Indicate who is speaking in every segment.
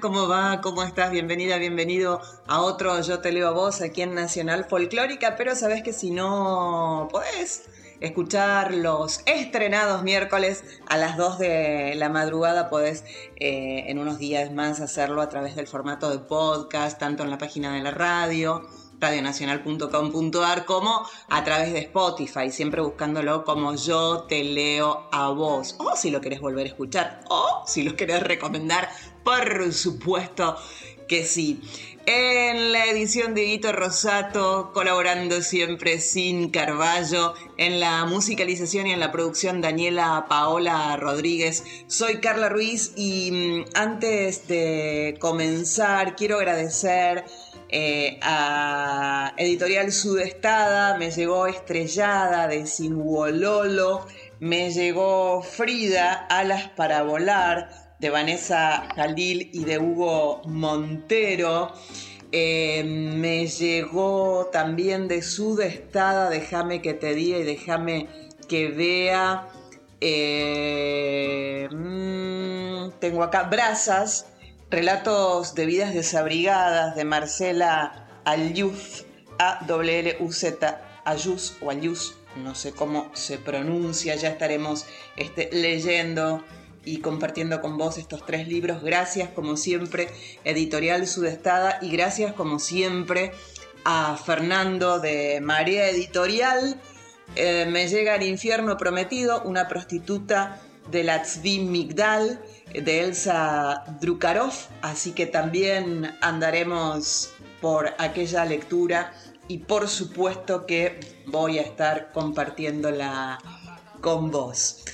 Speaker 1: ¿Cómo va? ¿Cómo estás? Bienvenida, bienvenido a otro Yo te leo a vos aquí en Nacional Folclórica, pero sabes que si no podés escuchar los estrenados miércoles a las 2 de la madrugada, podés eh, en unos días más hacerlo a través del formato de podcast, tanto en la página de la radio radionacional.com.ar como a través de Spotify, siempre buscándolo como yo te leo a vos. O si lo querés volver a escuchar, o si lo querés recomendar, por supuesto que sí. En la edición de Guito Rosato, colaborando siempre sin Carballo, en la musicalización y en la producción Daniela Paola Rodríguez. Soy Carla Ruiz y mm, antes de comenzar quiero agradecer eh, a Editorial Sudestada, me llegó Estrellada de Singuololo, me llegó Frida, Alas para Volar de Vanessa Jalil y de Hugo Montero. Eh, me llegó también de Sudestada, déjame que te diga y déjame que vea. Eh, mm, tengo acá Brasas Relatos de vidas desabrigadas de Marcela Alyuz, A-W-L-U-Z, Ayuz o Ayuz, no sé cómo se pronuncia, ya estaremos este, leyendo y compartiendo con vos estos tres libros. Gracias como siempre, Editorial Sudestada, y gracias como siempre a Fernando de María Editorial. Eh, me llega el infierno prometido, una prostituta de la Migdal de Elsa Drukarov, así que también andaremos por aquella lectura y por supuesto que voy a estar compartiéndola con vos.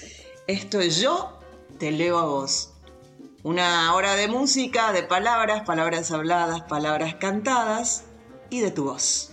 Speaker 1: Esto es yo, te leo a vos. Una hora de música, de palabras, palabras habladas, palabras cantadas y de tu voz.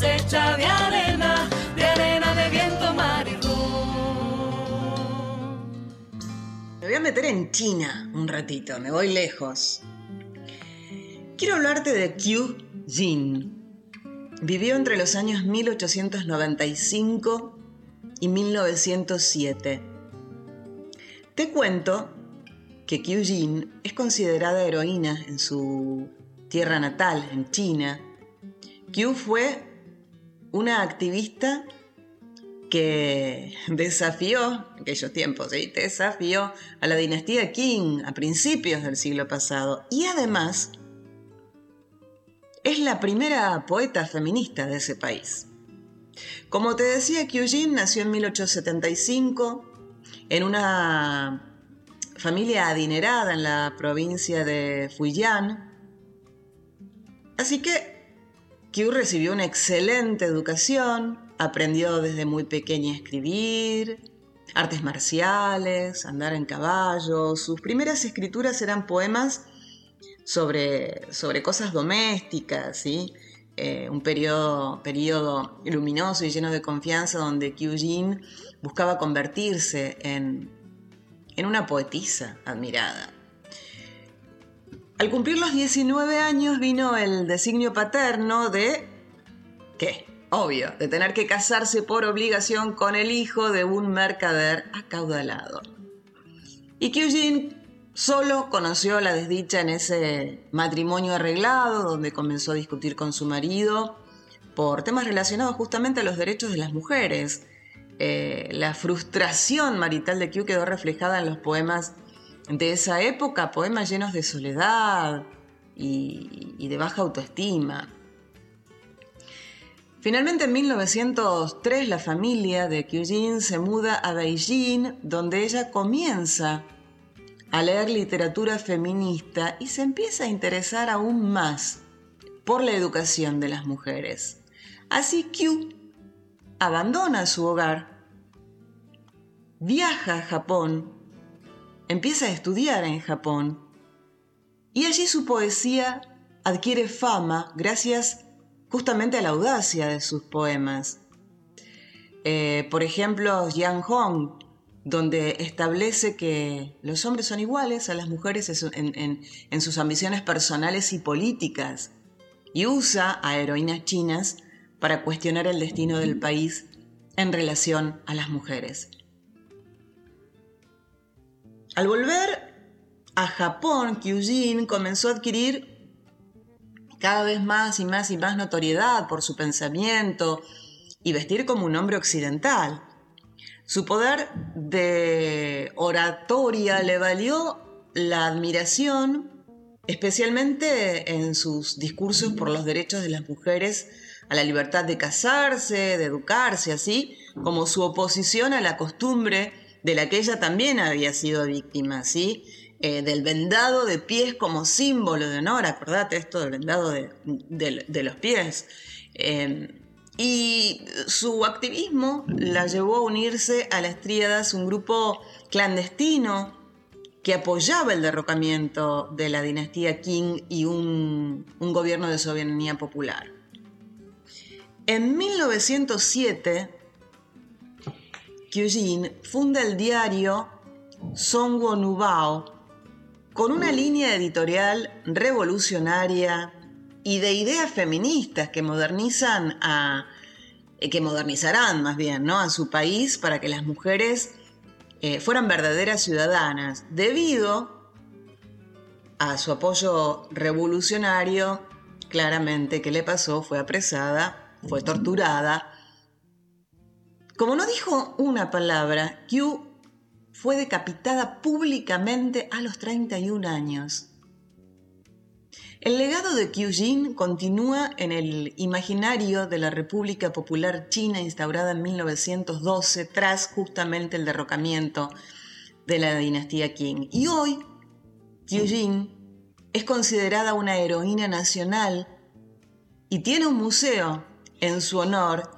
Speaker 2: Hecha de arena, de arena de viento, mar rum.
Speaker 1: voy a meter en China un ratito, me voy lejos. Quiero hablarte de Qiu Jin. Vivió entre los años 1895 y 1907. Te cuento que Qiu Jin es considerada heroína en su tierra natal, en China. Qiu fue una activista que desafió, en aquellos tiempos, ¿sí? desafió a la dinastía Qing a principios del siglo pasado y además es la primera poeta feminista de ese país. Como te decía, Kyujin nació en 1875 en una familia adinerada en la provincia de Fujian. Así que Kyu recibió una excelente educación, Aprendió desde muy pequeña a escribir, artes marciales, andar en caballo. Sus primeras escrituras eran poemas sobre, sobre cosas domésticas, ¿sí? eh, un periodo, periodo luminoso y lleno de confianza donde Kyujin buscaba convertirse en, en una poetisa admirada. Al cumplir los 19 años vino el designio paterno de... ¿Qué? Obvio, de tener que casarse por obligación con el hijo de un mercader acaudalado. Y Kyujin solo conoció la desdicha en ese matrimonio arreglado, donde comenzó a discutir con su marido por temas relacionados justamente a los derechos de las mujeres. Eh, la frustración marital de Kyu quedó reflejada en los poemas de esa época, poemas llenos de soledad y, de baja autoestima. Finalmente en 1903 la familia de Kyujin se muda a Beijing, donde ella comienza a leer literatura feminista y se empieza a interesar aún más por la educación de las mujeres. Así Kyu abandona su hogar, viaja a Japón, empieza a estudiar en Japón y allí su poesía adquiere fama gracias justamente a la audacia de sus poemas. Eh, por ejemplo, Yang Hong, donde establece que los hombres son iguales a las mujeres en, sus ambiciones personales y políticas, y usa a heroínas chinas para cuestionar el destino del país en relación a las mujeres. Al volver a Japón, Kyujin comenzó a adquirir cada vez más y más y más notoriedad por su pensamiento y vestir como un hombre occidental. Su poder de oratoria le valió la admiración, especialmente en sus discursos por los derechos de las mujeres a la libertad de casarse, de educarse, así como su oposición a la costumbre de la que ella también había sido víctima, ¿sí? Eh, del vendado de pies como símbolo de honor, acordate esto del vendado de, los pies. Em, y su activismo la llevó a unirse a las Tríadas, un grupo clandestino que apoyaba el derrocamiento de la dinastía Qing y un, un gobierno de soberanía popular. En 1907, Kyujin funda el diario Songwo Nubao, con una línea editorial revolucionaria y de ideas feministas que modernizan a eh, que modernizarán más bien ¿no? a su país para que las mujeres eh, fueran verdaderas ciudadanas debido a su apoyo revolucionario claramente que le pasó fue apresada fue torturada como no dijo una palabra Q fue decapitada públicamente a los 31 años. El legado de Jin continúa en el imaginario de la República Popular China instaurada en 1912 tras justamente el derrocamiento de la dinastía Qing. Y hoy, Jin es considerada una heroína nacional y tiene un museo en su honor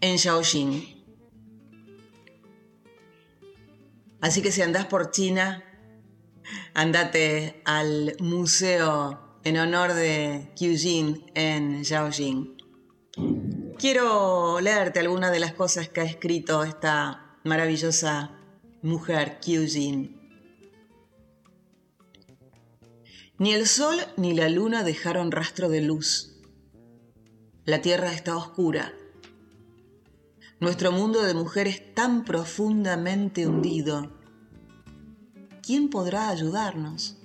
Speaker 1: en Shaoxing. Así que si andás por China, andate al museo en honor de Jin en Shaoxing. Quiero leerte algunas de las cosas que ha escrito esta maravillosa mujer Jin. Ni el sol ni la luna dejaron rastro de luz. La tierra está oscura nuestro mundo de mujeres tan profundamente hundido. ¿Quién podrá ayudarnos?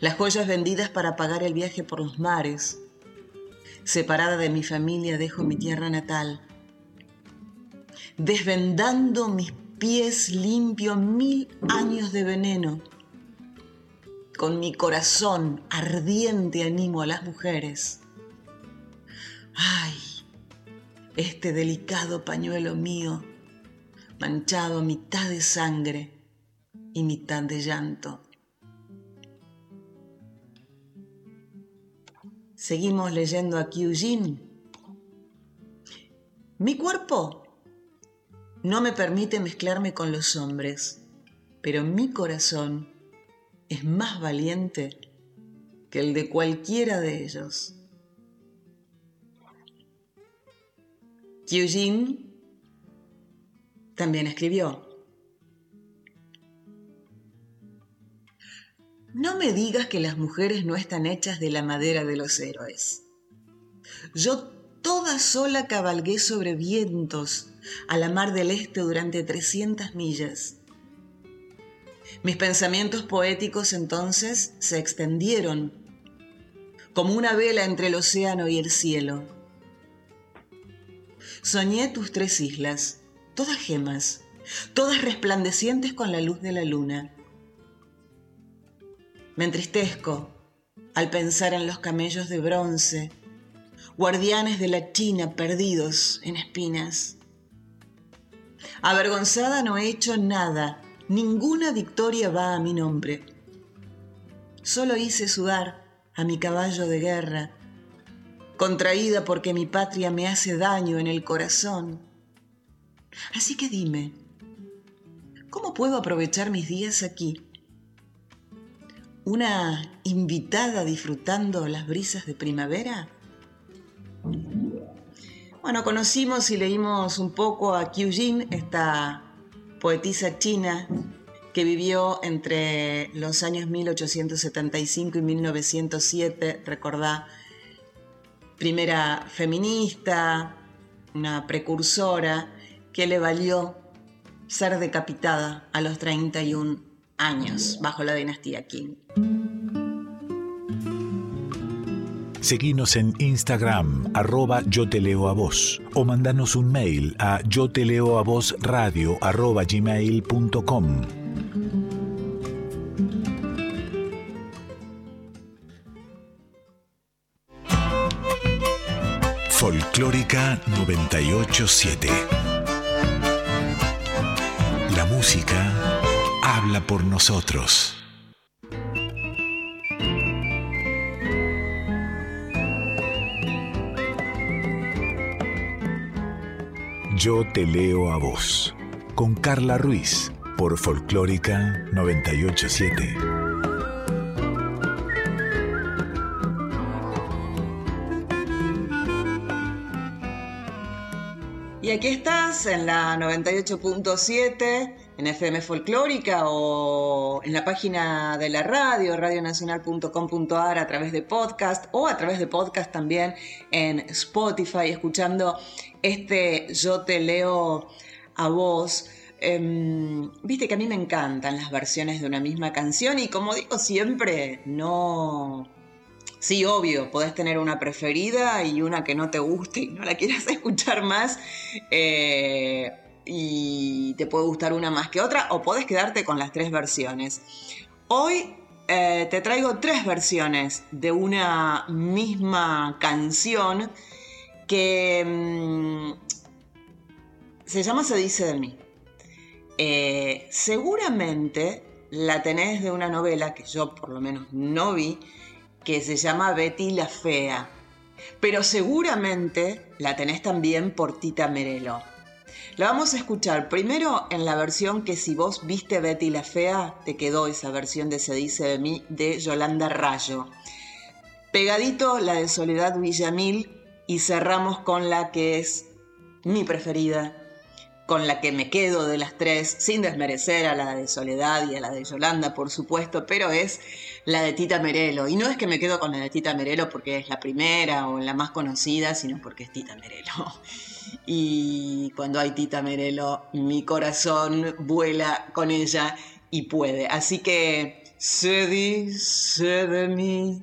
Speaker 1: Las joyas vendidas para pagar el viaje por los mares. Separada de mi familia dejo mi tierra natal. Desvendando mis pies limpio mil años de veneno. Con mi corazón ardiente animo a las mujeres. Ay, este delicado pañuelo mío, manchado a mitad de sangre y mitad de llanto. Seguimos leyendo a Kyujin. Mi cuerpo no me permite mezclarme con los hombres, pero mi corazón es más valiente que el de cualquiera de ellos. Eugene también escribió. No me digas que las mujeres no están hechas de la madera de los héroes. Yo toda sola cabalgué sobre vientos a la mar del este durante 300 millas. Mis pensamientos poéticos entonces se extendieron como una vela entre el océano y el cielo. Soñé tus tres islas, todas gemas, todas resplandecientes con la luz de la luna. Me entristezco al pensar en los camellos de bronce, guardianes de la China perdidos en espinas. Avergonzada no he hecho nada, ninguna victoria va a mi nombre. Solo hice sudar a mi caballo de guerra, contraída porque mi patria me hace daño en el corazón. Así que dime, ¿cómo puedo aprovechar mis días aquí? ¿Una invitada disfrutando las brisas de primavera? Bueno, conocimos y leímos un poco a Qiu Jin, esta poetisa china que vivió entre los años 1875 y 1907, recordá, primera feminista, una precursora, que le valió ser decapitada a los 31 años bajo la dinastía Qing.
Speaker 3: Seguinos en Instagram, arroba yo te leo a vos, o mandanos un mail a yo te leo a vos radio arroba. Folclórica 987. La música habla por nosotros. Yo te leo a vos, con Carla Ruiz, por Folclórica 987.
Speaker 1: Y aquí estás en la 98.7, en FM Folclórica o en la página de la radio, radionacional.com.ar a través de podcast o a través de podcast también en Spotify, escuchando este Yo te leo a vos. Em, viste que a mí me encantan las versiones de una misma canción y como digo siempre, no... Sí, obvio, podés tener una preferida y una que no te guste y no la quieras escuchar más. Eh, y te puede gustar una más que otra o podés quedarte con las tres versiones. Hoy eh, te traigo tres versiones de una misma canción que mm, se llama Se dice de mí. Eh, seguramente la tenés de una novela que yo por lo menos no vi, que se llama Betty la Fea. Pero seguramente la tenés también por Tita Merelo. La vamos a escuchar primero en la versión que si vos viste Betty la Fea, te quedó esa versión de Se dice de mí de Yolanda Rayo. Pegadito la de Soledad Villamil y cerramos con la que es mi preferida, con la que me quedo de las tres, sin desmerecer a la de Soledad y a la de Yolanda, por supuesto, pero es la de Tita Merelo. Y no es que me quedo con la de Tita Merelo porque es la primera o la más conocida, sino porque es Tita Merelo. Y cuando hay Tita Merelo, mi corazón vuela con ella y puede. Así que se dice de mí.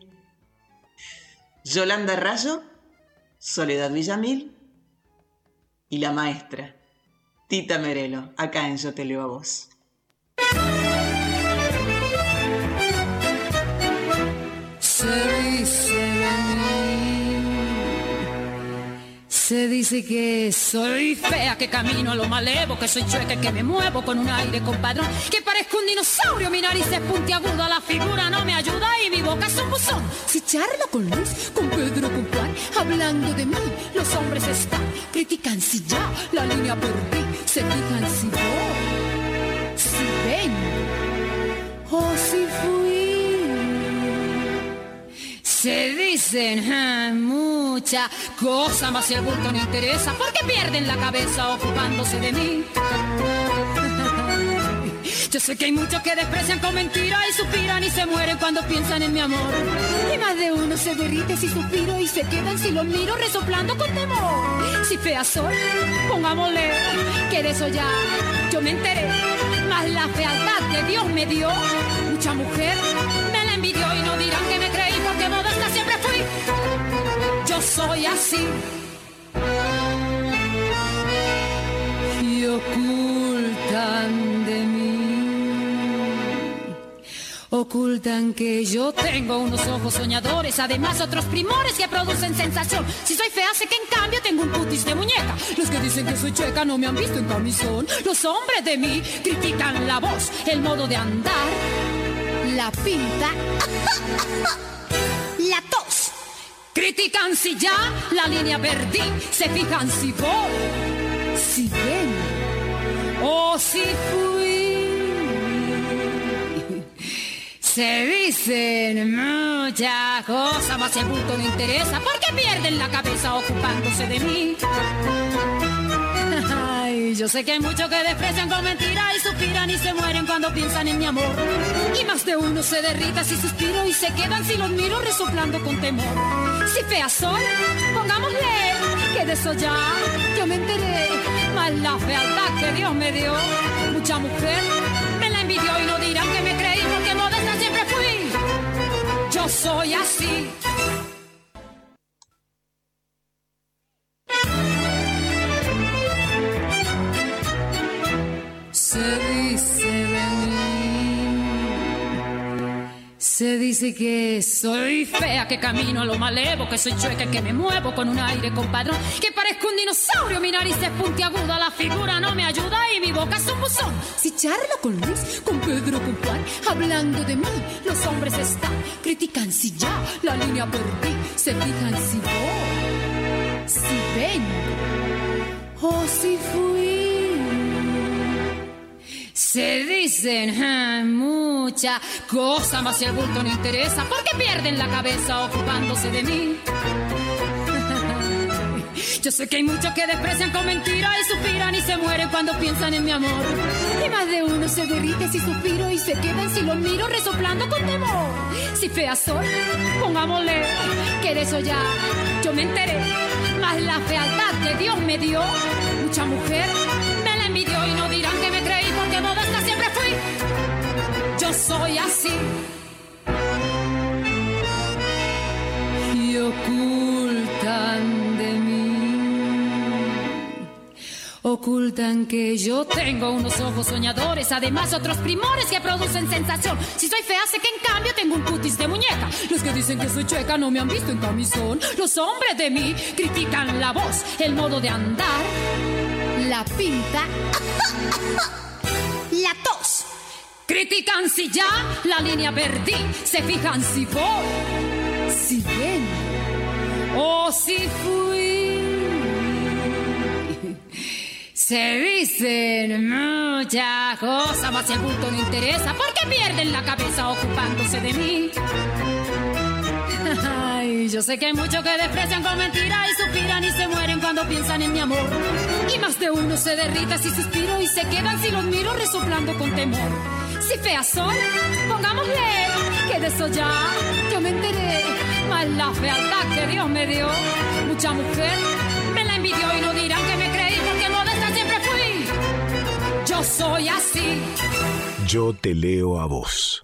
Speaker 1: Yolanda Rayo Soledad Villamil y la maestra Tita Merelo, acá en Yo Te Leo a Vos.
Speaker 4: Se dice que soy fea, que camino a lo malevo, que soy chueca, que me muevo con un aire compadrón, que parezco un dinosaurio, mi nariz es puntiaguda, la figura no me ayuda y mi boca es un buzón. Si charlo con Luis, con Pedro, con Juan, hablando de mí, los hombres están, critican si ya la línea perdí, se fijan si voy, si ven o si fui. Se dicen ah, muchas cosas, más si el bulto no interesa, porque pierden la cabeza ocupándose de mí. Yo sé que hay muchos que desprecian con mentiras y suspiran y se mueren cuando piensan en mi amor. Y más de uno se derrite si suspiro y se quedan si los miro resoplando con temor. Si fea soy, pongámosle que de eso ya yo me enteré. Más la fealdad que Dios me dio, mucha mujer me la envidió y no dirán que me Yo soy así. Y ocultan de mí Ocultan que yo tengo unos ojos soñadores, además otros primores que producen sensación. Si soy fea, sé que en cambio tengo un putis de muñeca. Los que dicen que soy chueca no me han visto en camisón. Los hombres de mí critican la voz, el modo de andar, la pinta, la tos. Critican si ya la línea perdí, se fijan si voy, si ven o si fui. Se dicen muchas cosas, más el bulto no interesa, porque pierden la cabeza ocupándose de mí. Ay, yo sé que hay muchos que desprecian con mentiras y suspiran y se mueren cuando piensan en mi amor. Y más de uno se derrita si suspiro y se quedan si los miro resoplando con temor. Si fea soy, pongámosle que de eso ya yo me enteré. Más la fealdad que Dios me dio, mucha mujer me la envidió y no dirán que me creí porque modesta siempre fui. Yo soy así. Dice que soy fea, que camino a lo malevo, que soy chueca, que me muevo con un aire compadrón, que parezco un dinosaurio, mi nariz es puntiaguda, la figura no me ayuda y mi boca es un buzón. Si charlo con Luis, con Pedro, con Juan, hablando de mí, los hombres están, critican si ya la línea perdí, se fijan si voy, si vengo o si fui. Se dicen ah, muchas cosas, más si el bulto no interesa, porque pierden la cabeza ocupándose de mí. Yo sé que hay muchos que desprecian con mentiras y suspiran y se mueren cuando piensan en mi amor. Y más de uno se derrite si suspiro y se quedan si los miro resoplando con temor. Si fea soy, pongámosle que de eso ya yo me enteré. Más la fealdad que Dios me dio, mucha mujer me la envidió y no dirán que me Soy así. Y ocultan de mí. Ocultan que yo tengo unos ojos soñadores, además otros primores que producen sensación. Si soy fea, sé que en cambio tengo un cutis de muñeca. Los que dicen que soy chueca no me han visto en camisón. Los hombres de mí critican la voz, el modo de andar, la pinta, la tos. Critican si ya la línea perdí, se fijan si voy, si ven o si fui. Se dicen muchas cosas, más el bulto no interesa, porque pierden la cabeza ocupándose de mí. Ay, yo sé que hay muchos que desprecian con mentiras y suspiran y se mueren cuando piensan en mi amor. Y más de uno se derrita si suspiro y se quedan si los miro resoplando con temor. Si fea soy, pongámosle que de eso ya yo me enteré. Más la fealdad que Dios me dio, mucha mujer me la envidió y no dirán que me creí porque modesta siempre fui. Yo soy así.
Speaker 3: Yo te leo a vos.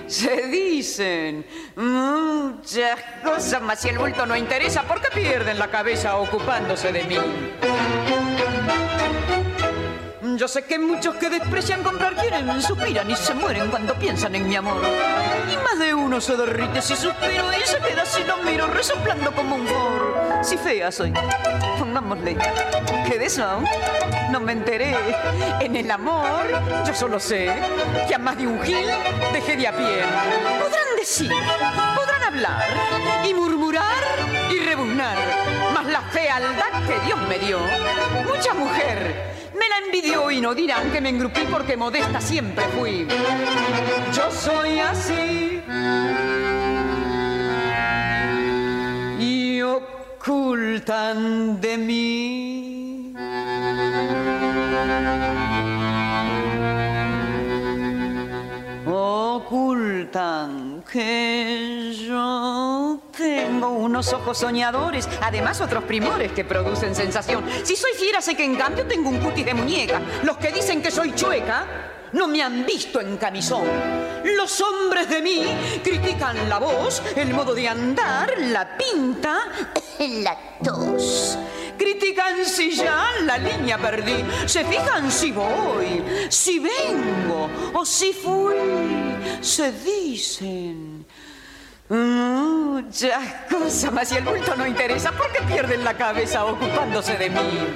Speaker 5: se dicen muchas cosas, mas si el bulto no interesa, ¿por qué pierden la cabeza ocupándose de mí? Yo sé que muchos que desprecian comprar quieren, suspiran y se mueren cuando piensan en mi amor. Y más de uno se derrite si suspiro y se queda si lo miro resoplando como un for. Si fea soy, pongámosle de eso no me enteré. En el amor yo solo sé que a más de un gil dejé de a pie. Podrán decir, podrán hablar y murmurar y rebuznar, mas la fealdad que Dios me dio, mucha mujer me la envidió y no dirán que me engrupí porque modesta siempre fui. Yo soy así. Ocultan de mí. Ocultan que yo tengo unos ojos soñadores, además otros primores que producen sensación. Si soy fiera, sé que en cambio tengo un cutis de muñeca. Los que dicen que soy chueca no me han visto en camisón. Los hombres de mí critican la voz, el modo de andar, la pinta, la tos. Critican si ya la línea perdí, se fijan si voy, si vengo o si fui, se dicen Muchas cosas, mas si el bulto no interesa, ¿por qué pierden la cabeza ocupándose de mí?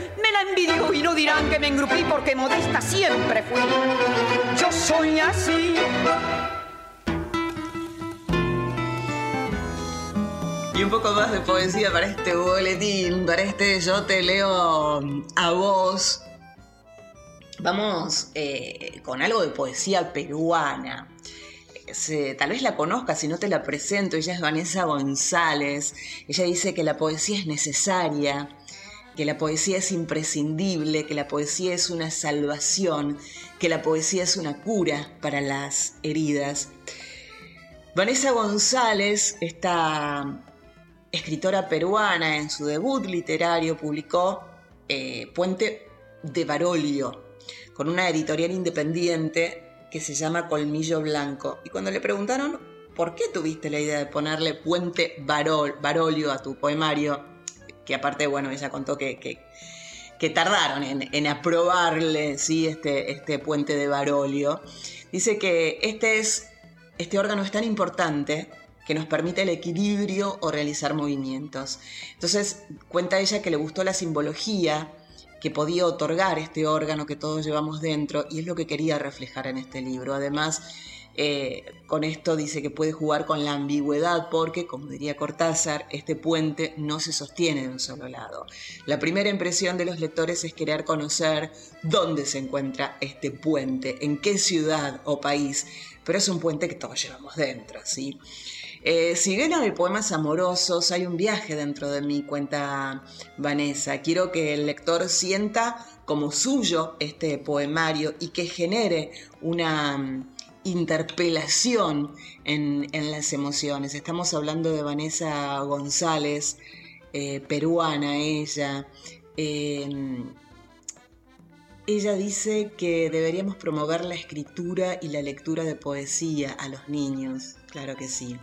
Speaker 5: la envidió y no dirán que me engrupí porque modesta siempre fui. Yo soy así.
Speaker 1: Y un poco más de poesía para este boletín, para este Yo te leo a vos. Vamos eh, con algo de poesía peruana. Tal vez la conozcas, si no te la presento. Ella es Vanessa González. Ella dice que la poesía es necesaria, que la poesía es imprescindible, que la poesía es una salvación, que la poesía es una cura para las heridas. Vanessa González, esta escritora peruana, en su debut literario publicó eh, Puente de Barolio, con una editorial independiente que se llama Colmillo Blanco. Y cuando le preguntaron por qué tuviste la idea de ponerle Puente Barolio a tu poemario, que aparte, bueno, ella contó que, que, tardaron en, aprobarle ¿sí? este, este puente de Barolio. Dice que este, es, este órgano es tan importante que nos permite el equilibrio o realizar movimientos. Entonces, cuenta ella que le gustó la simbología que podía otorgar este órgano que todos llevamos dentro y es lo que quería reflejar en este libro. Además, eh, con esto dice que puede jugar con la ambigüedad porque, como diría Cortázar, este puente no se sostiene de un solo lado. La primera impresión de los lectores es querer conocer dónde se encuentra este puente, en qué ciudad o país, pero es un puente que todos llevamos dentro, ¿sí? Eh, si bien hay poemas amorosos, hay un viaje dentro de mí, cuenta Vanessa. Quiero que el lector sienta como suyo este poemario y que genere una interpelación en, las emociones. Estamos hablando de Vanessa González, eh, peruana ella. ella dice que deberíamos promover la escritura y la lectura de poesía a los niños, claro que sí.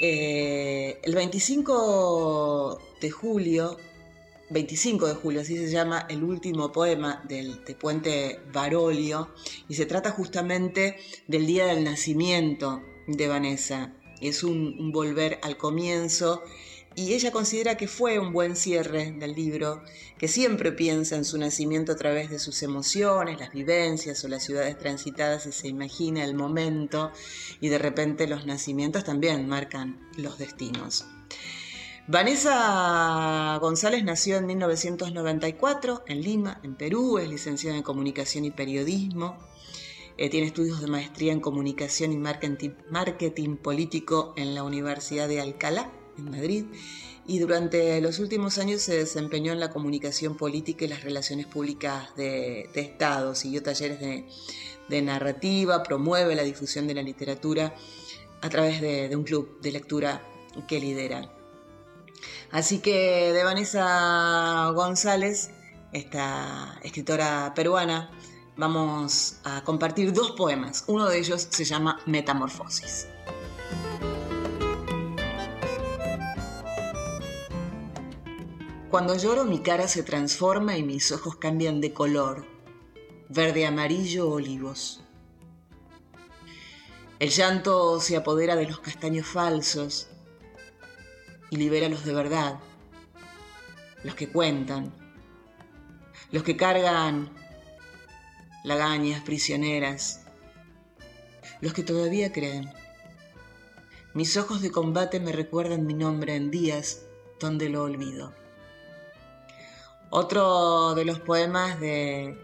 Speaker 1: Eh, el 25 de julio 25 de julio, así se llama el último poema del de Puente Barolio, y se trata justamente del día del nacimiento de Vanessa. Es un, volver al comienzo y ella considera que fue un buen cierre del libro, que siempre piensa en su nacimiento a través de sus emociones, las vivencias o las ciudades transitadas y se imagina el momento y de repente los nacimientos también marcan los destinos. Vanessa González nació en 1994 en Lima, en Perú, es licenciada en comunicación y periodismo. Eh, tiene estudios de maestría en comunicación y marketing, político en la Universidad de Alcalá en Madrid, y durante los últimos años se desempeñó en la comunicación política y las relaciones públicas de, Estado, siguió talleres de, narrativa, promueve la difusión de la literatura a través de, un club de lectura que lidera. Así que de Vanessa González, esta escritora peruana, vamos a compartir dos poemas. Uno de ellos se llama Metamorfosis. Cuando lloro mi cara se transforma y mis ojos cambian de color, verde, amarillo, olivos. El llanto se apodera de los castaños falsos y libera los de verdad, los que cuentan, los que cargan lagañas prisioneras, los que todavía creen. Mis ojos de combate me recuerdan mi nombre en días donde lo olvido. Otro de los poemas de,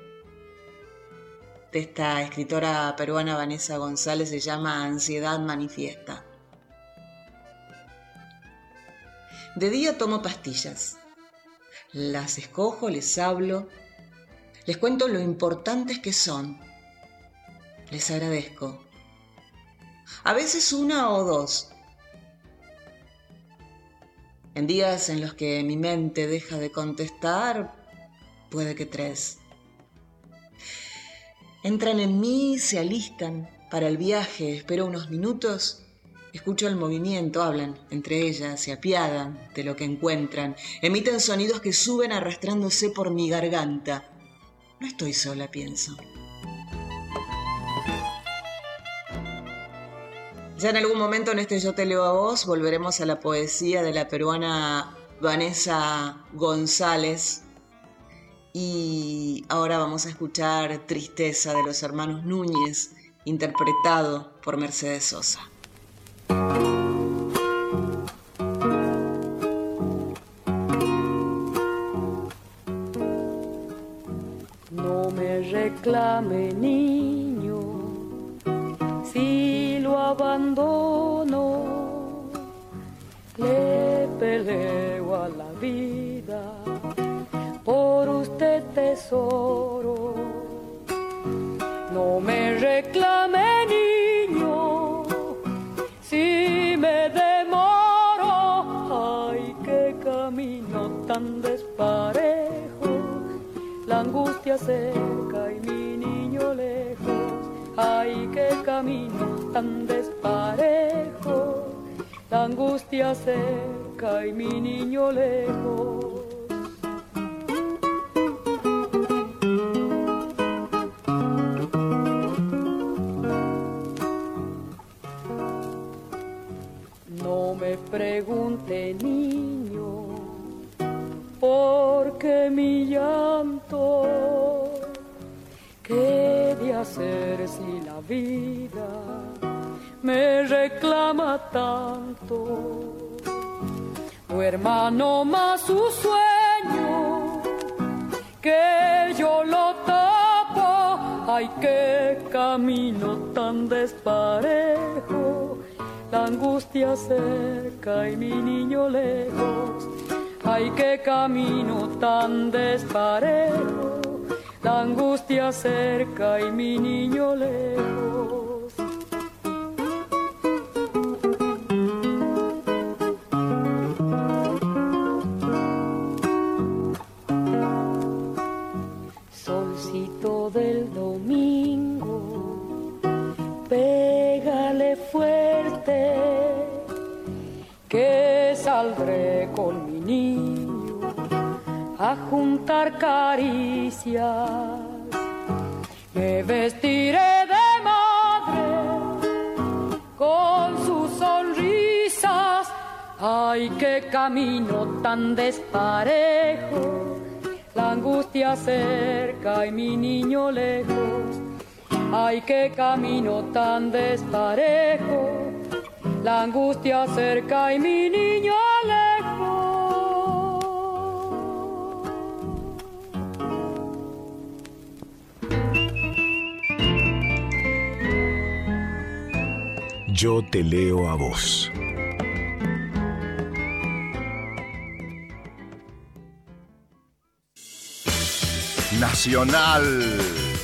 Speaker 1: de esta escritora peruana Vanessa González se llama Ansiedad Manifiesta. De día tomo pastillas, las escojo, les hablo, les cuento lo importantes que son, les agradezco. A veces una o dos, en días en los que mi mente deja de contestar, puede que tres. Entran en mí, se alistan para el viaje, espero unos minutos, escucho el movimiento, hablan entre ellas, se apiadan de lo que encuentran, emiten sonidos que suben arrastrándose por mi garganta. No estoy sola, pienso. Ya en algún momento en este Yo te leo a vos volveremos a la poesía de la peruana Vanessa González. Y ahora vamos a escuchar Tristeza de los hermanos Núñez, interpretado por Mercedes Sosa.
Speaker 6: No me reclame niño angustia cerca y mi niño lejos Ay, qué camino tan desparejo, la angustia cerca y mi niño lejos. No me pregunte niño, ¿por qué mi llanto? ¿Qué de hacer si la vida me reclama tanto? Tu hermano más su sueño, que yo lo tapo. Ay, qué camino tan desparejo, la angustia cerca y mi niño lejos. Ay, qué camino tan desparejo la angustia cerca y mi niño lejos. Solcito del domingo, pégale fuerte, que saldré con mi niño a juntar Me vestiré de madre con sus sonrisas. Ay, qué camino tan desparejo, la angustia cerca y mi niño lejos. Ay, qué camino tan desparejo, la angustia cerca y mi niño
Speaker 3: Yo te leo a vos.
Speaker 7: Nacional.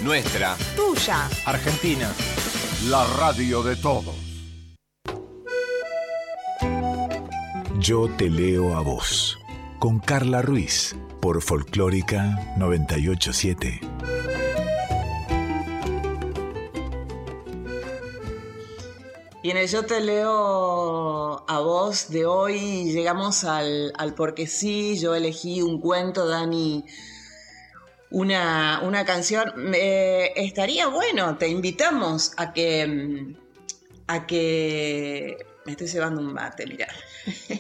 Speaker 8: Nuestra.
Speaker 9: Tuya.
Speaker 10: Argentina.
Speaker 7: La radio de todos.
Speaker 3: Yo te leo a vos. Con Carla Ruiz. Por Folclórica 987.
Speaker 1: Y en el Yo te leo a vos de hoy llegamos al, al porque sí, yo elegí un cuento, Dani, una, una canción. Estaría bueno, te invitamos a que, a que... Me estoy llevando un mate, mira.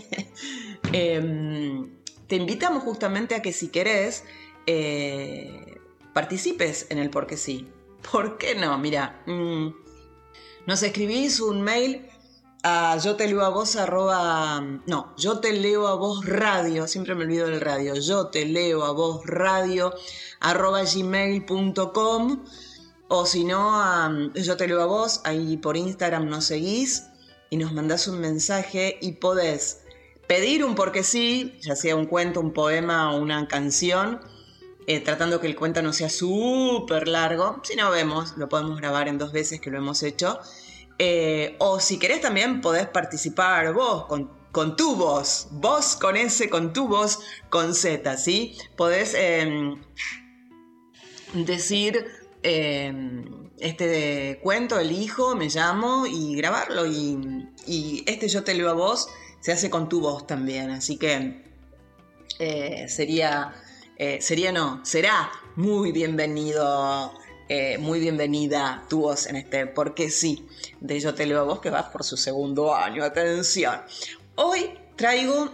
Speaker 1: Em, te invitamos justamente a que si querés eh, participes en el porque sí. ¿Por qué no? Mira, mm, nos escribís un mail a yo te leo a vos arroba, no, yo te leo a vos radio, siempre me olvido del radio, yo te leo a vos radio arroba gmail.com o si no, yo te leo a vos, ahí por Instagram nos seguís y nos mandás un mensaje y podés pedir un porque sí, ya sea un cuento, un poema o una canción, eh, tratando que el cuento no sea súper largo. Si no vemos, lo podemos grabar en dos veces que lo hemos hecho. Eh, o si querés también podés participar vos con, tu voz, vos con S, con tu voz, con Z, ¿sí? Podés em, decir em, este cuento, el hijo, me llamo y grabarlo. Y, y este yo te leo a vos se hace con tu voz también, así que eh, sería, eh, sería no, será muy bienvenido, eh, muy bienvenida tu voz en este, porque sí, de Yo te leo a vos que vas por su segundo año, atención. Hoy traigo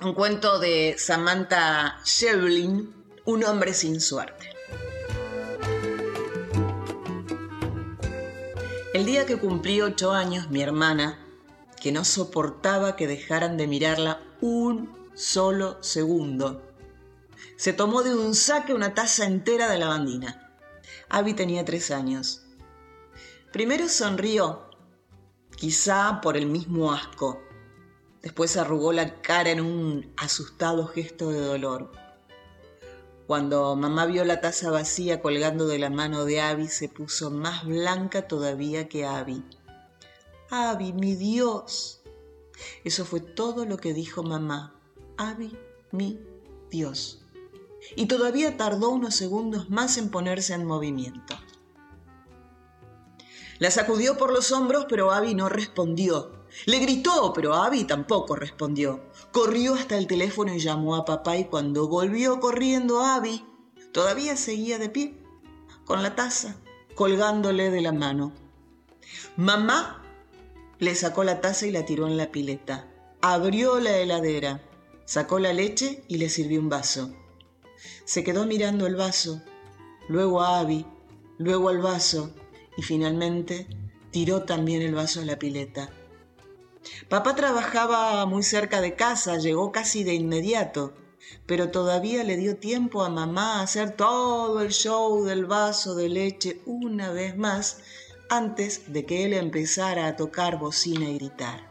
Speaker 1: un cuento de Samantha Shevlin, Un hombre sin suerte. El día que cumplí ocho años, mi hermana, que no soportaba que dejaran de mirarla un solo segundo. Se tomó de un saque una taza entera de lavandina. Abby tenía tres años. Primero sonrió, quizá por el mismo asco. Después arrugó la cara en un asustado gesto de dolor. Cuando mamá vio la taza vacía colgando de la mano de Abby, se puso más blanca todavía que Abby. Abby, mi Dios. Eso fue todo lo que dijo mamá. Abby, mi Dios. Y todavía tardó unos segundos más en ponerse en movimiento. La sacudió por los hombros, pero Abby no respondió. Le gritó, pero Abby tampoco respondió. Corrió hasta el teléfono y llamó a papá y cuando volvió corriendo Abby, todavía seguía de pie, con la taza colgándole de la mano. Mamá le sacó la taza y la tiró en la pileta. Abrió la heladera, sacó la leche y le sirvió un vaso. Se quedó mirando el vaso, luego a Abby, luego al vaso y finalmente tiró también el vaso a la pileta. Papá trabajaba muy cerca de casa, llegó casi de inmediato, pero todavía le dio tiempo a mamá a hacer todo el show del vaso de leche una vez más antes de que él empezara a tocar bocina y gritar.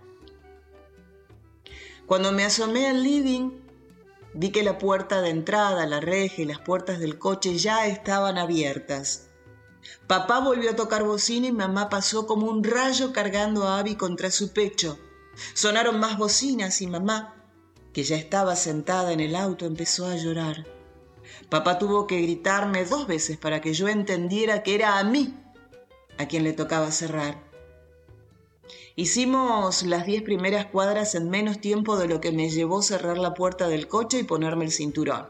Speaker 1: Cuando me asomé al living, vi que la puerta de entrada, la reja y las puertas del coche ya estaban abiertas. Papá volvió a tocar bocina y mamá pasó como un rayo cargando a Abby contra su pecho. Sonaron más bocinas y mamá, que ya estaba sentada en el auto, empezó a llorar. Papá tuvo que gritarme dos veces para que yo entendiera que era a mí a quien le tocaba cerrar. Hicimos las diez primeras cuadras en menos tiempo de lo que me llevó cerrar la puerta del coche y ponerme el cinturón.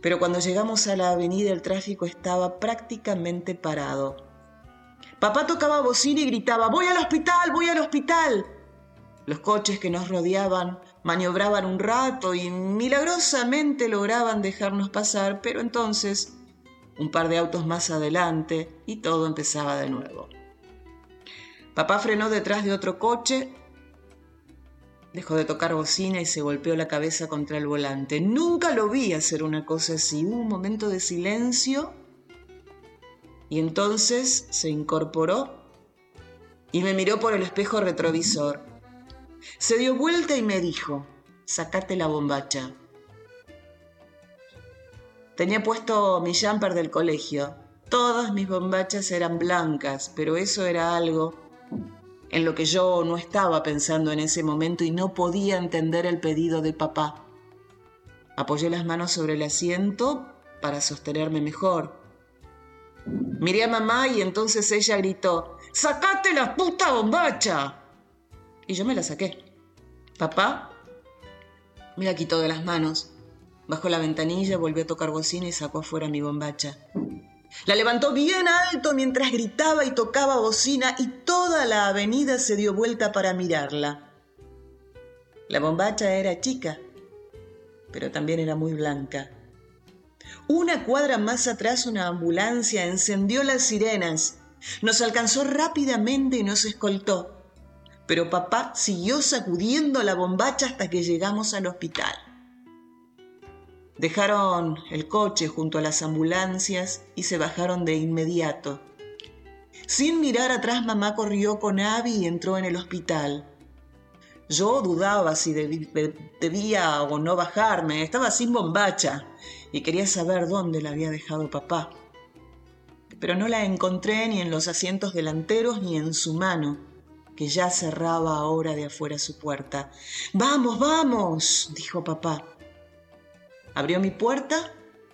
Speaker 1: Pero cuando llegamos a la avenida el tráfico estaba prácticamente parado. Papá tocaba bocina y gritaba, voy al hospital, voy al hospital. Los coches que nos rodeaban maniobraban un rato y milagrosamente lograban dejarnos pasar, pero entonces un par de autos más adelante y todo empezaba de nuevo. Papá frenó detrás de otro coche, dejó de tocar bocina y se golpeó la cabeza contra el volante. Nunca lo vi hacer una cosa así. Hubo un momento de silencio y entonces se incorporó y me miró por el espejo retrovisor. Se dio vuelta y me dijo, sacate la bombacha. Tenía puesto mi jumper del colegio. Todas mis bombachas eran blancas, pero eso era algo en lo que yo no estaba pensando en ese momento y no podía entender el pedido de papá. Apoyé las manos sobre el asiento para sostenerme mejor. Miré a mamá y entonces ella gritó, ¡Sacate la puta bombacha! Y yo me la saqué. Papá me la quitó de las manos. Bajó la ventanilla, volvió a tocar bocina y sacó afuera mi bombacha. La levantó bien alto mientras gritaba y tocaba bocina y toda la avenida se dio vuelta para mirarla. La bombacha era chica, pero también era muy blanca. Una cuadra más atrás una ambulancia encendió las sirenas nos alcanzó rápidamente y nos escoltó, pero papá siguió sacudiendo la bombacha hasta que llegamos al hospital. Dejaron el coche junto a las ambulancias y se bajaron de inmediato. Sin mirar atrás, mamá corrió con Abby y entró en el hospital. Yo dudaba si debía o no bajarme, estaba sin bombacha y quería saber dónde la había dejado papá pero no la encontré ni en los asientos delanteros ni en su mano, que ya cerraba ahora de afuera su puerta. Vamos, vamos, dijo papá. Abrió mi puerta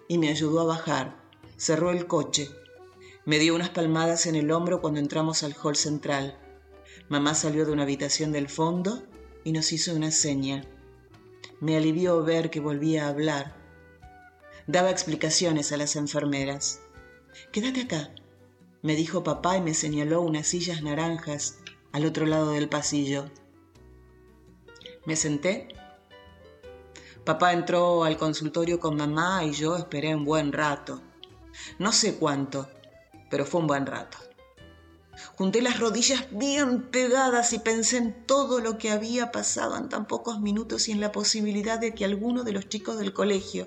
Speaker 1: y me ayudó a bajar. Cerró el coche. Me dio unas palmadas en el hombro cuando entramos al hall central. Mamá salió de una habitación del fondo y nos hizo una seña. Me alivió ver que volvía a hablar. Daba explicaciones a las enfermeras. Quédate acá, me dijo papá y me señaló unas sillas naranjas al otro lado del pasillo. Me senté. Papá entró al consultorio con mamá y yo esperé un buen rato. No sé cuánto, pero fue un buen rato. Junté las rodillas bien pegadas y pensé en todo lo que había pasado en tan pocos minutos y en la posibilidad de que alguno de los chicos del colegio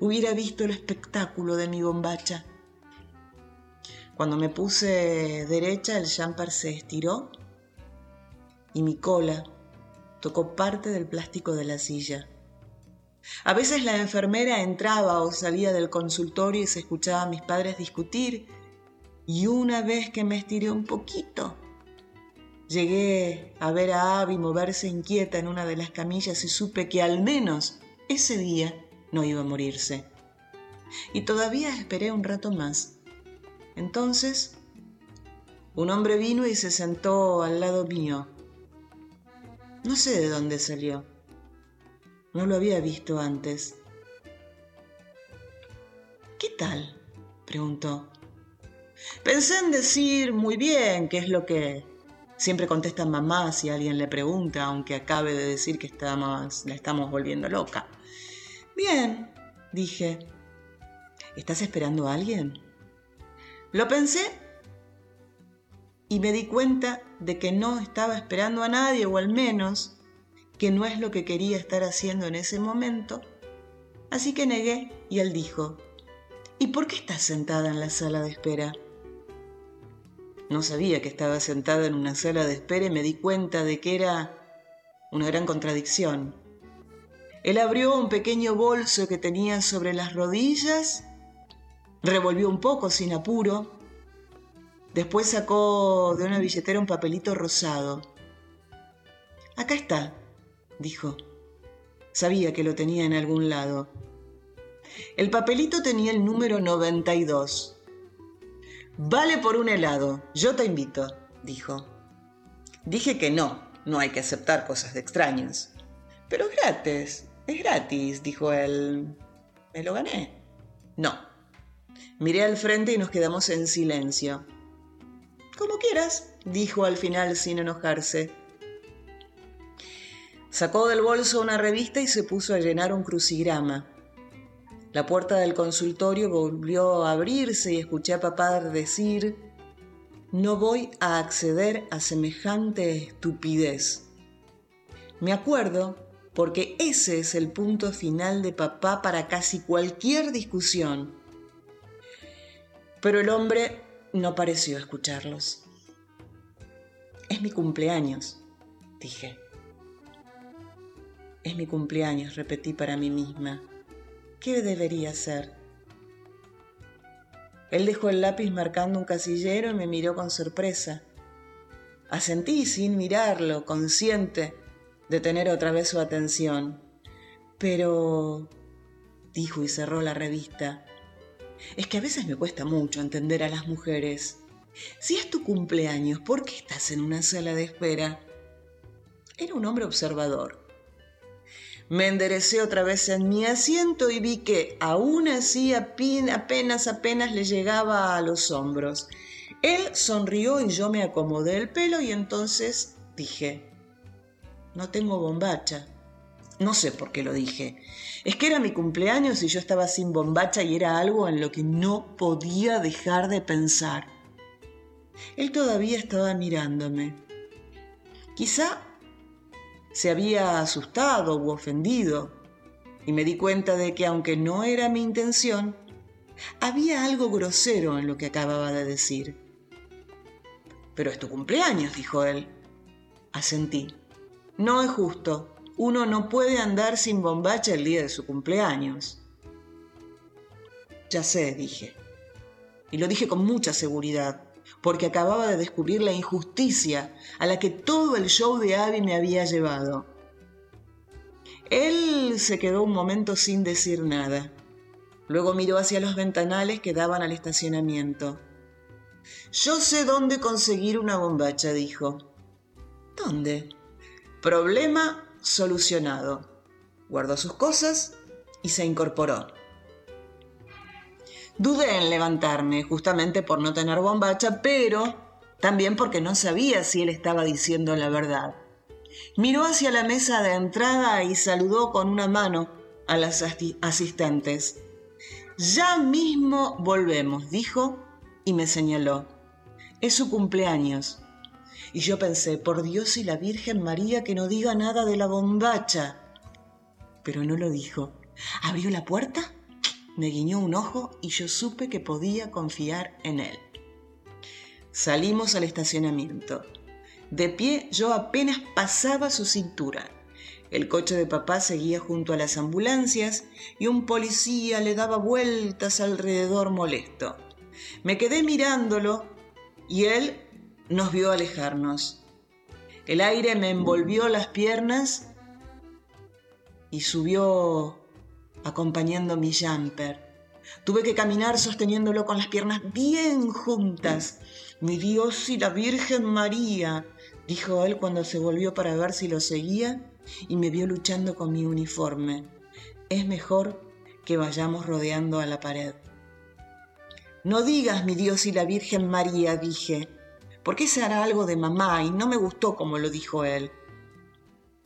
Speaker 1: hubiera visto el espectáculo de mi bombacha. Cuando me puse derecha, el jumper se estiró y mi cola tocó parte del plástico de la silla. A veces la enfermera entraba o salía del consultorio y se escuchaba a mis padres discutir. Y una vez que me estiré un poquito, llegué a ver a Abby moverse inquieta en una de las camillas y supe que al menos ese día no iba a morirse. Y todavía esperé un rato más entonces, un hombre vino y se sentó al lado mío. No sé de dónde salió. No lo había visto antes. ¿Qué tal? preguntó. Pensé en decir muy bien, que es lo que siempre contesta mamá si alguien le pregunta, aunque acabe de decir que estamos, la estamos volviendo loca. Bien, dije. ¿Estás esperando a alguien? Lo pensé y me di cuenta de que no estaba esperando a nadie, o al menos que no es lo que quería estar haciendo en ese momento. Así que negué y él dijo, ¿y por qué estás sentada en la sala de espera? No sabía que estaba sentada en una sala de espera y me di cuenta de que era una gran contradicción. Él abrió un pequeño bolso que tenía sobre las rodillas Revolvió un poco sin apuro. Después sacó de una billetera un papelito rosado. Acá está, dijo. Sabía que lo tenía en algún lado. El papelito tenía el número 92. Vale por un helado, yo te invito, dijo. Dije que no, no hay que aceptar cosas de extraños. Pero es gratis, es gratis, dijo él. ¿Me lo gané? No, Miré al frente y nos quedamos en silencio. Como quieras, dijo al final sin enojarse. Sacó del bolso una revista y se puso a llenar un crucigrama. La puerta del consultorio volvió a abrirse y escuché a papá decir, no voy a acceder a semejante estupidez. Me acuerdo porque ese es el punto final de papá para casi cualquier discusión. Pero el hombre no pareció escucharlos. Es mi cumpleaños, dije. Es mi cumpleaños, repetí para mí misma. ¿Qué debería ser? Él dejó el lápiz marcando un casillero y me miró con sorpresa. Asentí sin mirarlo, consciente de tener otra vez su atención. Pero, dijo y cerró la revista, es que a veces me cuesta mucho entender a las mujeres. Si es tu cumpleaños, ¿por qué estás en una sala de espera? Era un hombre observador. Me enderecé otra vez en mi asiento y vi que aún así apenas apenas le llegaba a los hombros. Él sonrió y yo me acomodé el pelo y entonces dije, no tengo bombacha. No sé por qué lo dije. Es que era mi cumpleaños y yo estaba sin bombacha y era algo en lo que no podía dejar de pensar. Él todavía estaba mirándome. Quizá se había asustado u ofendido, y me di cuenta de que aunque no era mi intención, había algo grosero en lo que acababa de decir. Pero es tu cumpleaños, dijo él. Asentí. No es justo. Uno no puede andar sin bombacha el día de su cumpleaños. Ya sé, dije. Y lo dije con mucha seguridad porque acababa de descubrir la injusticia a la que todo el show de Abby me había llevado. Él se quedó un momento sin decir nada. Luego miró hacia los ventanales que daban al estacionamiento. Yo sé dónde conseguir una bombacha, dijo. ¿Dónde? Problema solucionado. Guardó sus cosas y se incorporó. Dudé en levantarme, justamente por no tener bombacha, pero también porque no sabía si él estaba diciendo la verdad. Miró hacia la mesa de entrada y saludó con una mano a las asistentes. Ya mismo volvemos, dijo y me señaló. Es su cumpleaños. Y yo pensé, por Dios y la Virgen María, que no diga nada de la bombacha. Pero no lo dijo. Abrió la puerta me guiñó un ojo y yo supe que podía confiar en él. Salimos al estacionamiento. De pie yo apenas pasaba su cintura. El coche de papá seguía junto a las ambulancias y un policía le daba vueltas alrededor molesto. Me quedé mirándolo y él nos vio alejarnos. El aire me envolvió las piernas y subió acompañando mi jumper. Tuve que caminar sosteniéndolo con las piernas bien juntas. Mi Dios y la Virgen María, dijo él cuando se volvió para ver si lo seguía y me vio luchando con mi uniforme. Es mejor que vayamos rodeando a la pared. No digas mi Dios y la Virgen María, dije, porque ese era algo de mamá y no me gustó como lo dijo él.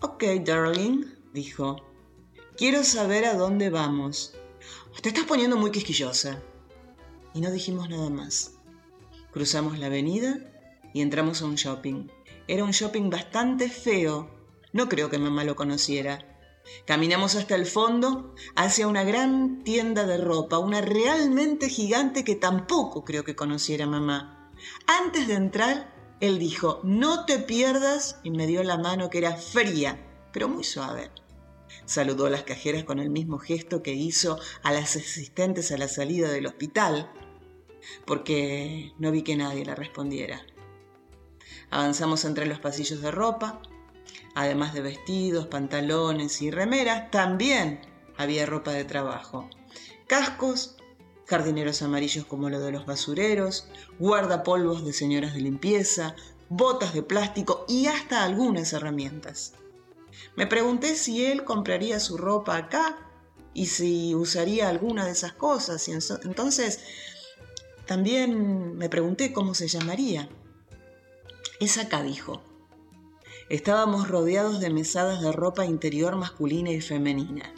Speaker 1: Ok, darling, dijo. Quiero saber a dónde vamos. Te estás poniendo muy quisquillosa. Y no dijimos nada más. Cruzamos la avenida y entramos a un shopping. Era un shopping bastante feo. No creo que mamá lo conociera. Caminamos hasta el fondo, hacia una gran tienda de ropa, una realmente gigante que tampoco creo que conociera mamá. Antes de entrar, él dijo, no te pierdas, y me dio la mano que era fría, pero muy suave. Saludó a las cajeras con el mismo gesto que hizo a las asistentes a la salida del hospital, porque no vi que nadie le respondiera. Avanzamos entre los pasillos de ropa, además de vestidos, pantalones y remeras, también había ropa de trabajo. Cascos, jardineros amarillos como lo de los basureros, guardapolvos de señoras de limpieza, botas de plástico y hasta algunas herramientas. Me pregunté si él compraría su ropa acá y si usaría alguna de esas cosas. Y entonces también me pregunté cómo se llamaría. Es acá, dijo. Estábamos rodeados de mesadas de ropa interior masculina y femenina.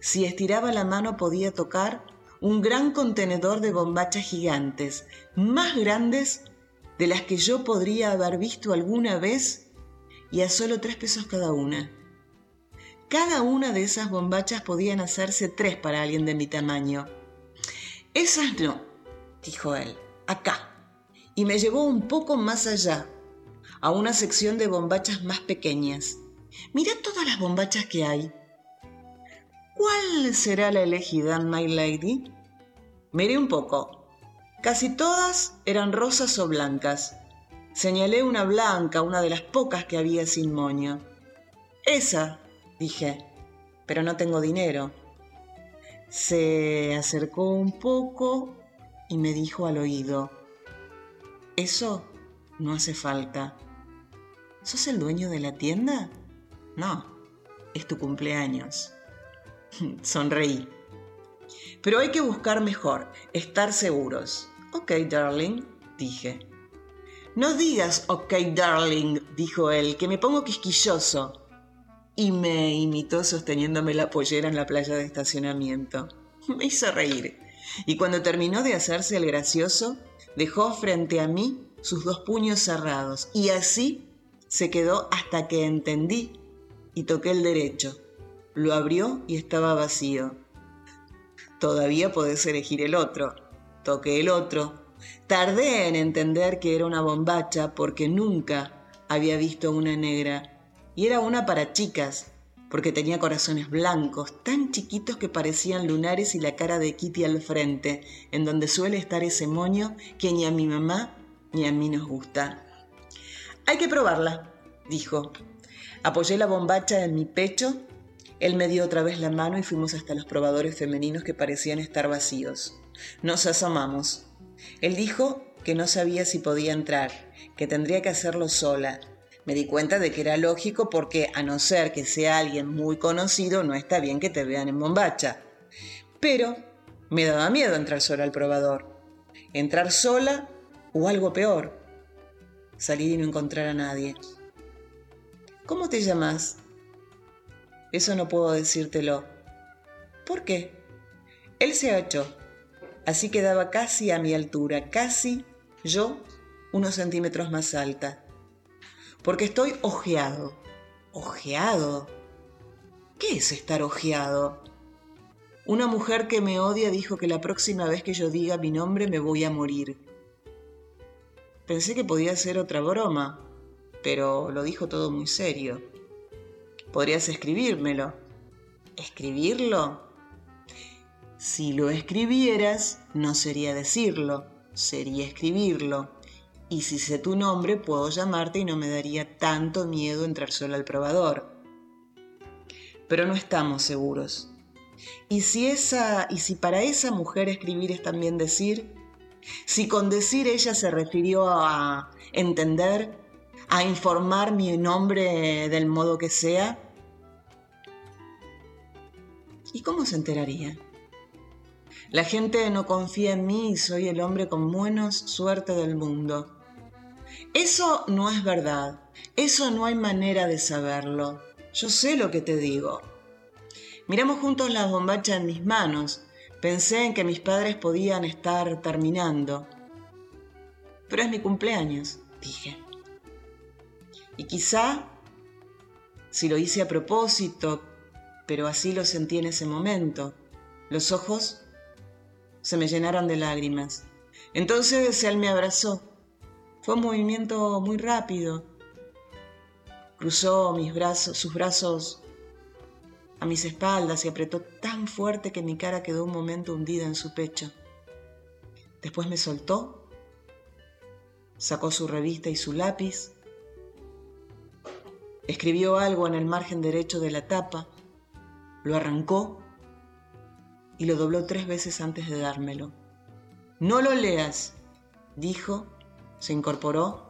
Speaker 1: Si estiraba la mano podía tocar un gran contenedor de bombachas gigantes, más grandes de las que yo podría haber visto alguna vez y a solo tres pesos cada una. Cada una de esas bombachas podían hacerse tres para alguien de mi tamaño. Esas no, dijo él, acá. Y me llevó un poco más allá, a una sección de bombachas más pequeñas. Mira todas las bombachas que hay. ¿Cuál será la elegida, my lady? Miré un poco. Casi todas eran rosas o blancas. Señalé una blanca, una de las pocas que había sin moño. Esa, dije, pero no tengo dinero. Se acercó un poco y me dijo al oído, eso no hace falta. ¿Sos el dueño de la tienda? No, es tu cumpleaños. Sonreí. Pero hay que buscar mejor, estar seguros. Ok, darling, dije. No digas ok, darling, dijo él, que me pongo quisquilloso. Y me imitó sosteniéndome la pollera en la playa de estacionamiento. Me hizo reír. Y cuando terminó de hacerse el gracioso, dejó frente a mí sus dos puños cerrados. Y así se quedó hasta que entendí y toqué el derecho. Lo abrió y estaba vacío. Todavía podés elegir el otro. Toqué el otro. Tardé en entender que era una bombacha porque nunca había visto una negra. Y era una para chicas, porque tenía corazones blancos, tan chiquitos que parecían lunares y la cara de Kitty al frente, en donde suele estar ese moño que ni a mi mamá ni a mí nos gusta. Hay que probarla, dijo. Apoyé la bombacha en mi pecho él me dio otra vez la mano y fuimos hasta los probadores femeninos que parecían estar vacíos. Nos asomamos. Él dijo que no sabía si podía entrar, que tendría que hacerlo sola. Me di cuenta de que era lógico porque, a no ser que sea alguien muy conocido, no está bien que te vean en bombacha. Pero me daba miedo entrar sola al probador. Entrar sola o algo peor. Salir y no encontrar a nadie. ¿Cómo te llamas? Eso no puedo decírtelo. ¿Por qué? Él se agachó. Así quedaba casi a mi altura, casi yo unos centímetros más alta. Porque estoy ojeado. ¿Ojeado? ¿Qué es estar ojeado? Una mujer que me odia dijo que la próxima vez que yo diga mi nombre me voy a morir. Pensé que podía ser otra broma, pero lo dijo todo muy serio. Podrías escribírmelo. ¿Escribirlo? Si lo escribieras, no sería decirlo, sería escribirlo. Y si sé tu nombre, puedo llamarte y no me daría tanto miedo entrar sola al probador. Pero no estamos seguros. ¿Y si, y si para esa mujer escribir es también decir? Si con decir ella se refirió a entender a informar mi nombre del modo que sea? ¿Y cómo se enteraría? La gente no confía en mí y soy el hombre con menos suerte del mundo. Eso no es verdad. Eso no hay manera de saberlo. Yo sé lo que te digo. Miramos juntos las bombachas en mis manos. Pensé en que mis padres podían estar terminando. Pero es mi cumpleaños, dije. Y quizá, si lo hice a propósito, pero así lo sentí en ese momento, los ojos se me llenaron de lágrimas. Entonces él me abrazó. Fue un movimiento muy rápido. Cruzó mis brazos, sus brazos a mis espaldas y apretó tan fuerte que mi cara quedó un momento hundida en su pecho. Después me soltó, sacó su revista y su lápiz Escribió algo en el margen derecho de la tapa, lo arrancó y lo dobló tres veces antes de dármelo. No lo leas, dijo, se incorporó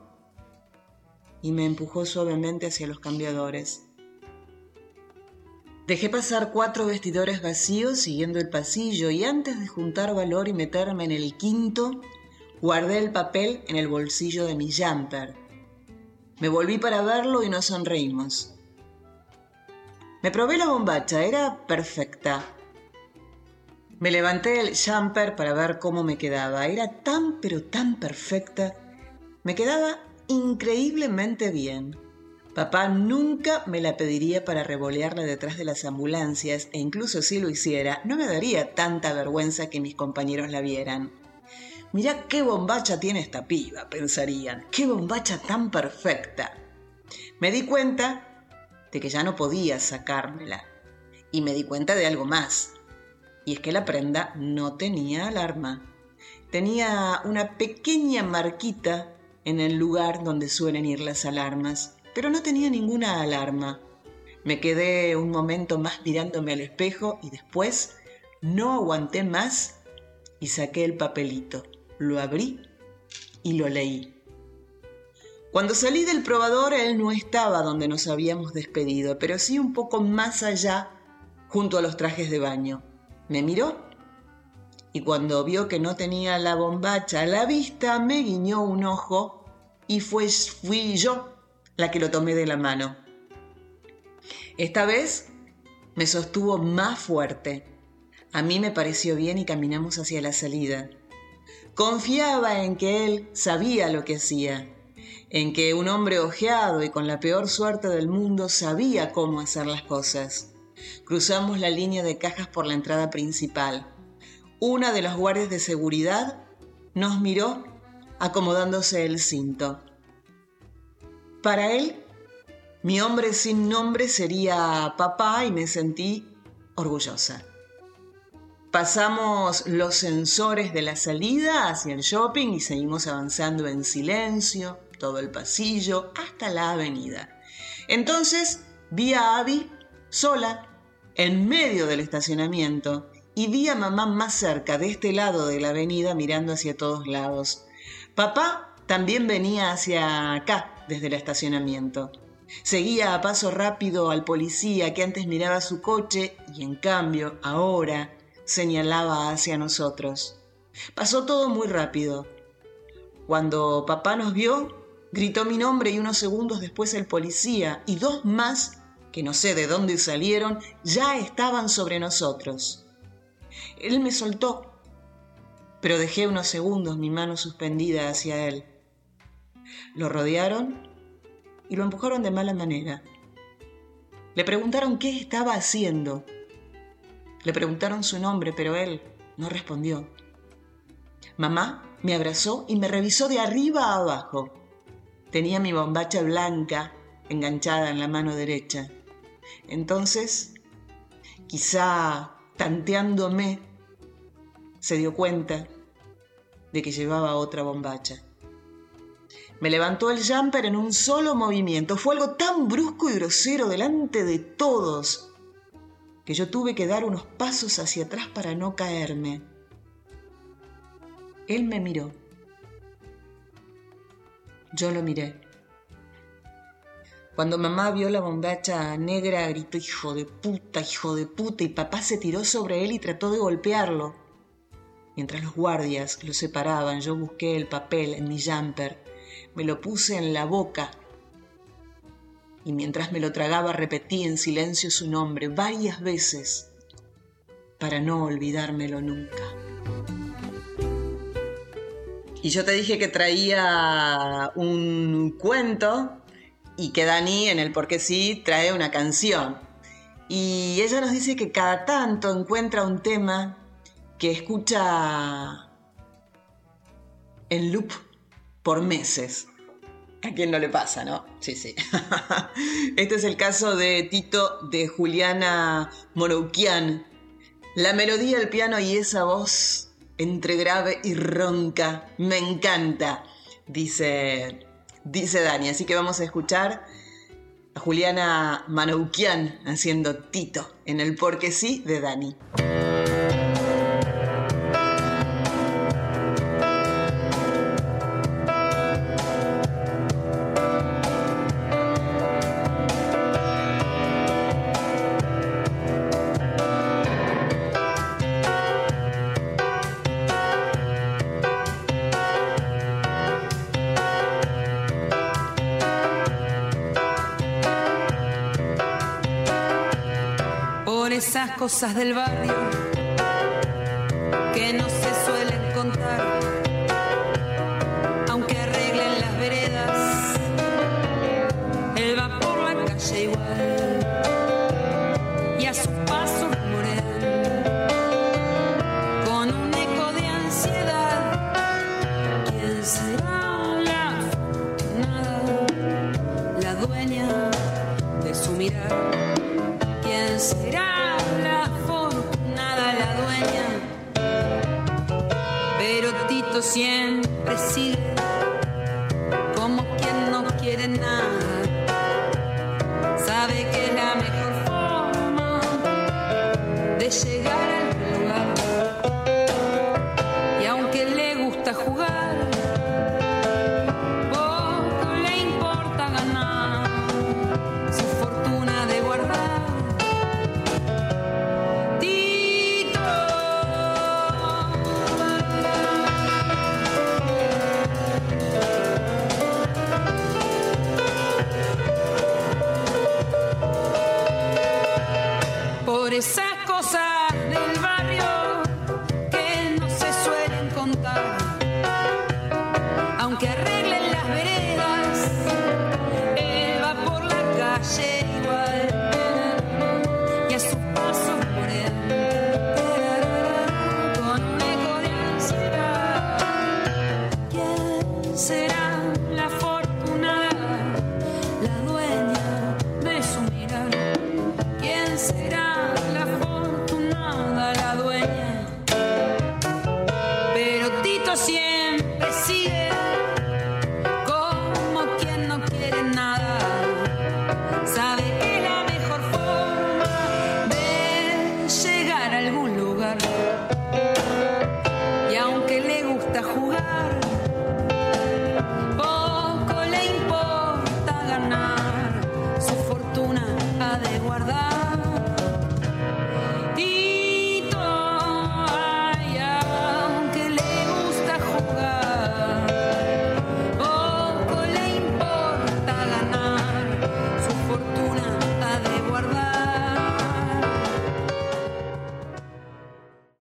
Speaker 1: y me empujó suavemente hacia los cambiadores. Dejé pasar cuatro vestidores vacíos siguiendo el pasillo y antes de juntar valor y meterme en el quinto, guardé el papel en el bolsillo de mi jumper Me volví para verlo y nos sonreímos. Me probé la bombacha, era perfecta. Me levanté el jumper para ver cómo me quedaba. Era tan pero tan perfecta. Me quedaba increíblemente bien. Papá nunca me la pediría para revolearla detrás de las ambulancias e incluso si lo hiciera, no me daría tanta vergüenza que mis compañeros la vieran. Mirá qué bombacha tiene esta piba, pensarían. Qué bombacha tan perfecta. Me di cuenta de que ya no podía sacármela. Y me di cuenta de algo más. Y es que la prenda no tenía alarma. Tenía una pequeña marquita en el lugar donde suelen ir las alarmas, pero no tenía ninguna alarma. Me quedé un momento más mirándome al espejo y después no aguanté más y saqué el papelito lo abrí y lo leí. Cuando salí del probador, él no estaba donde nos habíamos despedido, pero sí un poco más allá, junto a los trajes de baño. Me miró y cuando vio que no tenía la bombacha a la vista, me guiñó un ojo y fui yo la que lo tomé de la mano. Esta vez me sostuvo más fuerte. A mí me pareció bien y caminamos hacia la salida. Confiaba en que él sabía lo que hacía, en que un hombre ojeado y con la peor suerte del mundo sabía cómo hacer las cosas. Cruzamos la línea de cajas por la entrada principal. Una de los guardias de seguridad nos miró acomodándose el cinto. Para él, mi hombre sin nombre sería papá y me sentí orgullosa. Pasamos los sensores de la salida hacia el shopping y seguimos avanzando en silencio, todo el pasillo, hasta la avenida. Entonces vi a Abby sola, en medio del estacionamiento, y vi a mamá más cerca, de este lado de la avenida, mirando hacia todos lados. Papá también venía hacia acá, desde el estacionamiento. Seguía a paso rápido al policía que antes miraba su coche y en cambio ahora señalaba hacia nosotros. Pasó todo muy rápido. Cuando papá nos vio, gritó mi nombre y unos segundos después el policía y dos más, que no sé de dónde salieron, ya estaban sobre nosotros. Él me soltó, pero dejé unos segundos mi mano suspendida hacia él. Lo rodearon y lo empujaron de mala manera. Le preguntaron qué estaba haciendo le preguntaron su nombre, pero él no respondió. Mamá me abrazó y me revisó de arriba a abajo. Tenía mi bombacha blanca enganchada en la mano derecha. Entonces, quizá tanteándome, se dio cuenta de que llevaba otra bombacha. Me levantó el jumper en un solo movimiento. Fue algo tan brusco y grosero delante de todos que yo tuve que dar unos pasos hacia atrás para no caerme. Él me miró. Yo lo miré. Cuando mamá vio la bombacha negra, gritó, hijo de puta, hijo de puta, y papá se tiró sobre él y trató de golpearlo. Mientras los guardias lo separaban, yo busqué el papel en mi jumper, me lo puse en la boca y mientras me lo tragaba repetí en silencio su nombre varias veces para no olvidármelo nunca. Y yo te dije que traía un cuento y que Dani en el Porque sí trae una canción. Y ella nos dice que cada tanto encuentra un tema que escucha en loop por meses. ¿A quién no le pasa, no? Sí, sí. Este es el caso de Tito de Juliana Morouquian. La melodía del piano y esa voz entre grave y ronca me encanta, dice, dice Dani. Así que vamos a escuchar a Juliana Manoukian haciendo Tito en el Porque sí de Dani.
Speaker 8: Cosas del barrio